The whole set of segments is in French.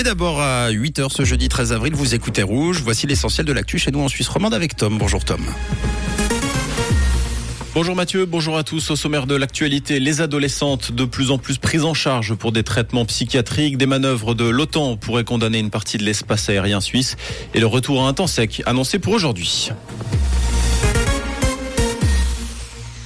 Mais d'abord à 8h ce jeudi 13 avril, vous écoutez Rouge. Voici l'essentiel de l'actu chez nous en Suisse romande avec Tom. Bonjour Tom. Bonjour Mathieu, bonjour à tous. Au sommaire de l'actualité, les adolescentes de plus en plus prises en charge pour des traitements psychiatriques, des manœuvres de l'OTAN pourraient condamner une partie de l'espace aérien suisse et le retour à un temps sec annoncé pour aujourd'hui.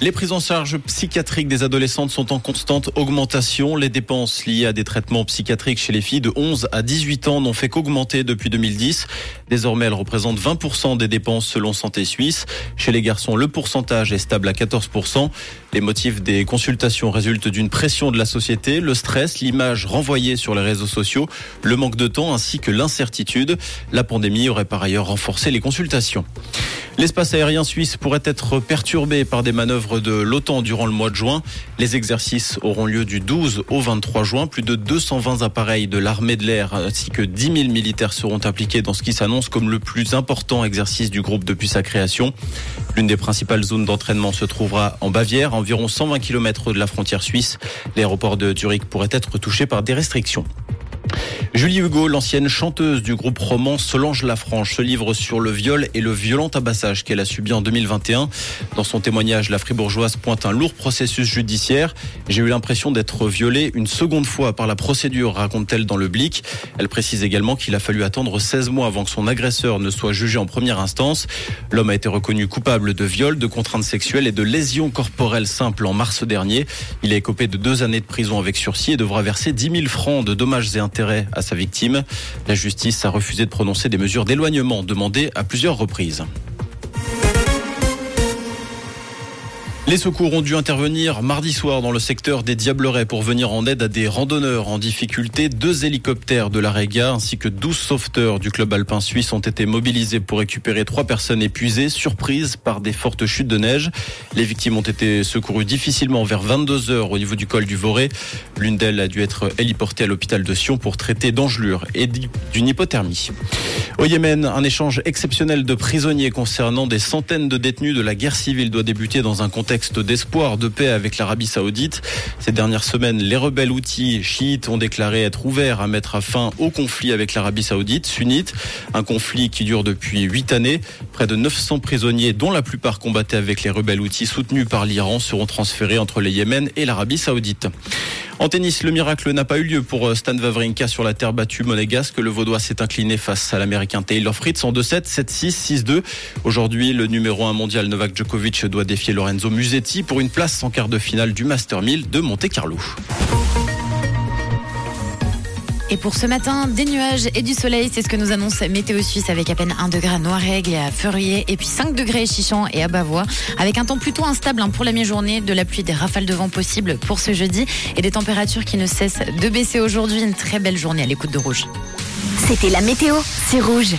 Les prises en charge psychiatriques des adolescentes sont en constante augmentation. Les dépenses liées à des traitements psychiatriques chez les filles de 11 à 18 ans n'ont fait qu'augmenter depuis 2010. Désormais, elles représentent 20% des dépenses selon Santé Suisse. Chez les garçons, le pourcentage est stable à 14%. Les motifs des consultations résultent d'une pression de la société, le stress, l'image renvoyée sur les réseaux sociaux, le manque de temps ainsi que l'incertitude. La pandémie aurait par ailleurs renforcé les consultations. L'espace aérien suisse pourrait être perturbé par des manœuvres de l'OTAN durant le mois de juin. Les exercices auront lieu du 12 au 23 juin. Plus de 220 appareils de l'armée de l'air ainsi que 10 000 militaires seront impliqués dans ce qui s'annonce comme le plus important exercice du groupe depuis sa création. L'une des principales zones d'entraînement se trouvera en Bavière, environ 120 km de la frontière suisse. L'aéroport de Zurich pourrait être touché par des restrictions. Julie Hugo, l'ancienne chanteuse du groupe roman Solange Lafranche, se livre sur le viol et le violent tabassage qu'elle a subi en 2021. Dans son témoignage, la fribourgeoise pointe un lourd processus judiciaire. J'ai eu l'impression d'être violée une seconde fois par la procédure, raconte-t-elle dans le Blick. Elle précise également qu'il a fallu attendre 16 mois avant que son agresseur ne soit jugé en première instance. L'homme a été reconnu coupable de viol, de contraintes sexuelles et de lésions corporelles simples en mars dernier. Il est écopé de deux années de prison avec sursis et devra verser 10 000 francs de dommages et intérêts à sa victime. La justice a refusé de prononcer des mesures d'éloignement demandées à plusieurs reprises. Les secours ont dû intervenir mardi soir dans le secteur des Diablerets pour venir en aide à des randonneurs en difficulté. Deux hélicoptères de la Rega ainsi que 12 sauveteurs du club alpin suisse ont été mobilisés pour récupérer trois personnes épuisées, surprises par des fortes chutes de neige. Les victimes ont été secourues difficilement vers 22 heures au niveau du col du Voré. L'une d'elles a dû être héliportée à l'hôpital de Sion pour traiter d'engelure et d'une hypothermie. Au Yémen, un échange exceptionnel de prisonniers concernant des centaines de détenus de la guerre civile doit débuter dans un contexte d'espoir de paix avec l'Arabie saoudite. Ces dernières semaines, les rebelles outils chiites ont déclaré être ouverts à mettre fin au conflit avec l'Arabie saoudite sunnite. Un conflit qui dure depuis huit années. Près de 900 prisonniers, dont la plupart combattaient avec les rebelles outils soutenus par l'Iran, seront transférés entre le Yémen et l'Arabie saoudite. En tennis, le miracle n'a pas eu lieu pour euh, Stan Wawrinka sur la terre battue monégasque. Le Vaudois s'est incliné face à l'Américain Taylor Fritz en 2-7, 7-6, 6-2. Aujourd'hui, le numéro 1 mondial Novak Djokovic doit défier Lorenzo Musetti pour une place en quart de finale du Master 1000 de Monte Carlo. Et pour ce matin, des nuages et du soleil, c'est ce que nous annonce Météo Suisse avec à peine 1 degré à Noirègle et à Feurier, et puis 5 degrés à Chichon et à Bavois, avec un temps plutôt instable hein, pour la mi-journée, de la pluie, des rafales de vent possibles pour ce jeudi, et des températures qui ne cessent de baisser aujourd'hui. Une très belle journée à l'écoute de Rouge. C'était la météo, c'est Rouge.